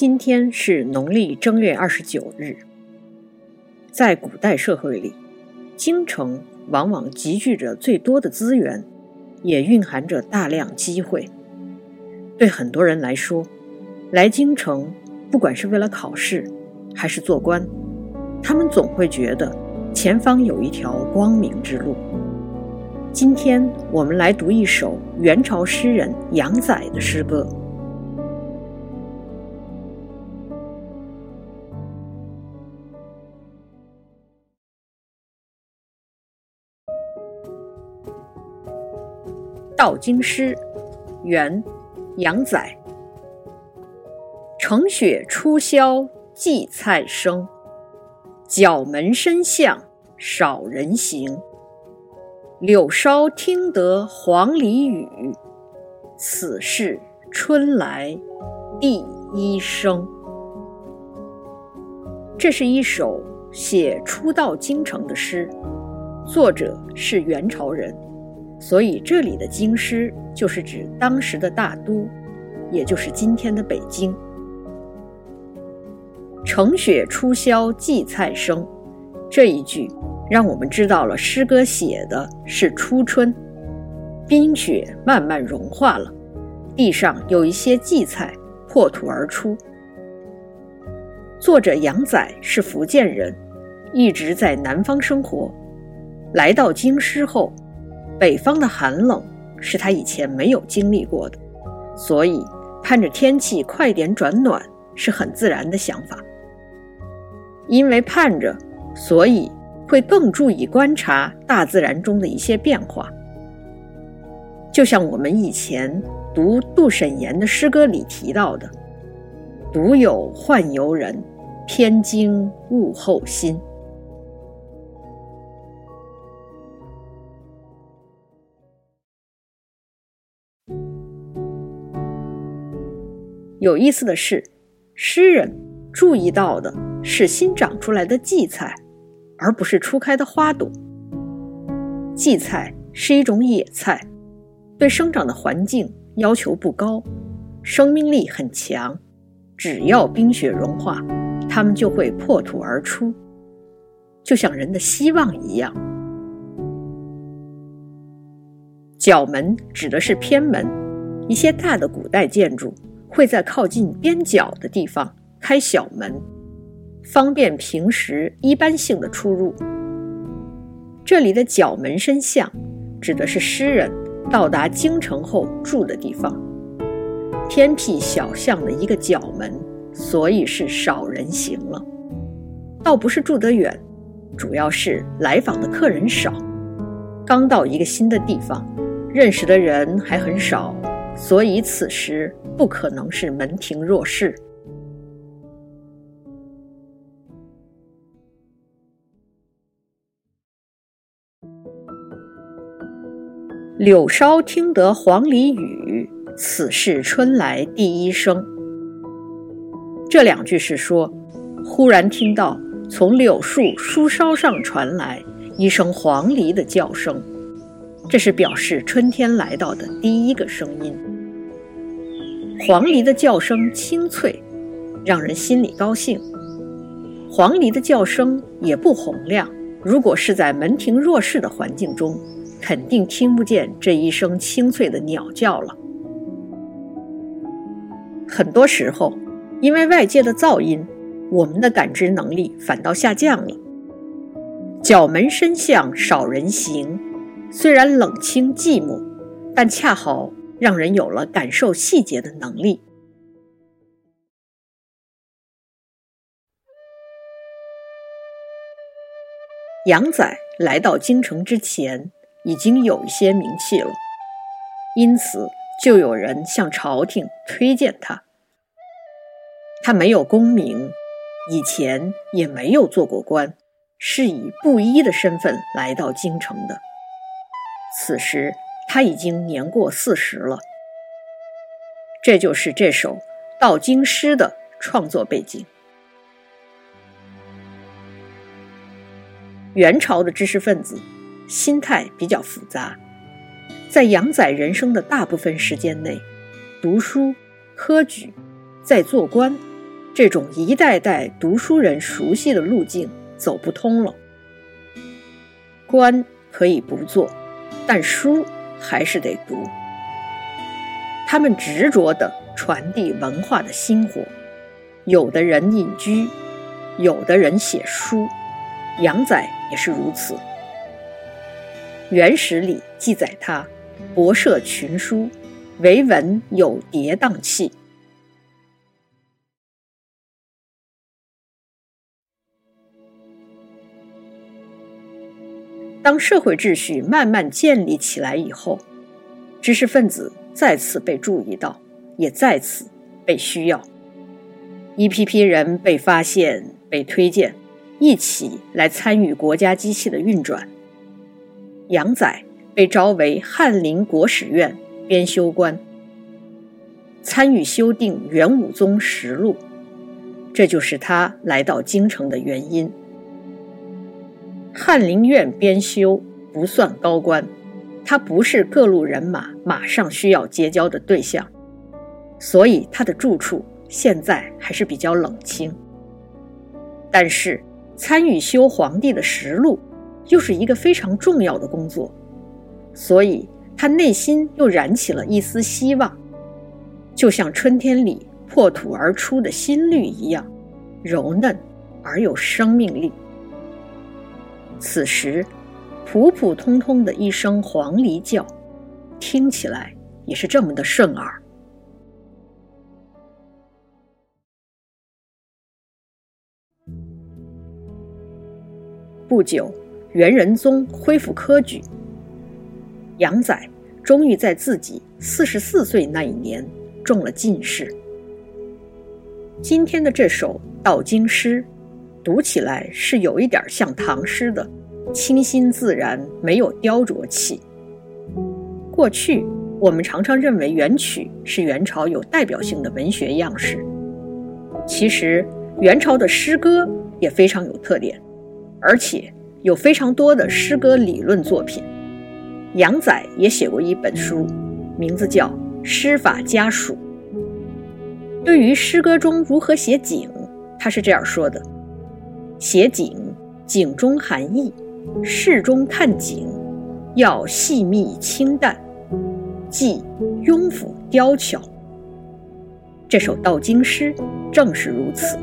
今天是农历正月二十九日。在古代社会里，京城往往集聚着最多的资源，也蕴含着大量机会。对很多人来说，来京城，不管是为了考试，还是做官，他们总会觉得前方有一条光明之路。今天我们来读一首元朝诗人杨载的诗歌。道经师，元，杨载。乘雪初宵荠菜生，角门深巷少人行。柳梢听得黄鹂语，此是春来第一声。这是一首写初到京城的诗，作者是元朝人。所以，这里的京师就是指当时的大都，也就是今天的北京。城雪初消荠菜生，这一句让我们知道了诗歌写的是初春，冰雪慢慢融化了，地上有一些荠菜破土而出。作者杨载是福建人，一直在南方生活，来到京师后。北方的寒冷是他以前没有经历过的，所以盼着天气快点转暖是很自然的想法。因为盼着，所以会更注意观察大自然中的一些变化。就像我们以前读杜审言的诗歌里提到的：“独有宦游人，偏惊物候心。”有意思的是，诗人注意到的是新长出来的荠菜，而不是初开的花朵。荠菜是一种野菜，对生长的环境要求不高，生命力很强，只要冰雪融化，它们就会破土而出，就像人的希望一样。角门指的是偏门，一些大的古代建筑。会在靠近边角的地方开小门，方便平时一般性的出入。这里的角门深巷，指的是诗人到达京城后住的地方。偏僻小巷的一个角门，所以是少人行了。倒不是住得远，主要是来访的客人少。刚到一个新的地方，认识的人还很少。所以此时不可能是门庭若市。柳梢听得黄鹂语，此是春来第一声。这两句是说，忽然听到从柳树树梢上传来一声黄鹂的叫声。这是表示春天来到的第一个声音。黄鹂的叫声清脆，让人心里高兴。黄鹂的叫声也不洪亮，如果是在门庭若市的环境中，肯定听不见这一声清脆的鸟叫了。很多时候，因为外界的噪音，我们的感知能力反倒下降了。角门深巷少人行。虽然冷清寂寞，但恰好让人有了感受细节的能力。杨载来到京城之前，已经有一些名气了，因此就有人向朝廷推荐他。他没有功名，以前也没有做过官，是以布衣的身份来到京城的。此时他已经年过四十了。这就是这首道经诗的创作背景。元朝的知识分子心态比较复杂，在杨载人生的大部分时间内，读书、科举，在做官，这种一代代读书人熟悉的路径走不通了。官可以不做，但书还是得读。他们执着地传递文化的薪火，有的人隐居，有的人写书。杨仔也是如此。原始里记载他博涉群书，为文有跌宕气。当社会秩序慢慢建立起来以后，知识分子再次被注意到，也再次被需要。一批批人被发现、被推荐，一起来参与国家机器的运转。杨载被招为翰林国史院编修官，参与修订元武宗实录，这就是他来到京城的原因。翰林院编修不算高官，他不是各路人马马上需要结交的对象，所以他的住处现在还是比较冷清。但是参与修皇帝的实录，又是一个非常重要的工作，所以他内心又燃起了一丝希望，就像春天里破土而出的新绿一样，柔嫩而有生命力。此时，普普通通的一声黄鹂叫，听起来也是这么的顺耳。不久，元仁宗恢复科举，杨载终于在自己四十四岁那一年中了进士。今天的这首道经诗。读起来是有一点像唐诗的，清新自然，没有雕琢气。过去我们常常认为元曲是元朝有代表性的文学样式，其实元朝的诗歌也非常有特点，而且有非常多的诗歌理论作品。杨载也写过一本书，名字叫《诗法家属》。对于诗歌中如何写景，他是这样说的。写景，景中含义；事中看景，要细密清淡，即庸腐雕巧。这首道经诗正是如此。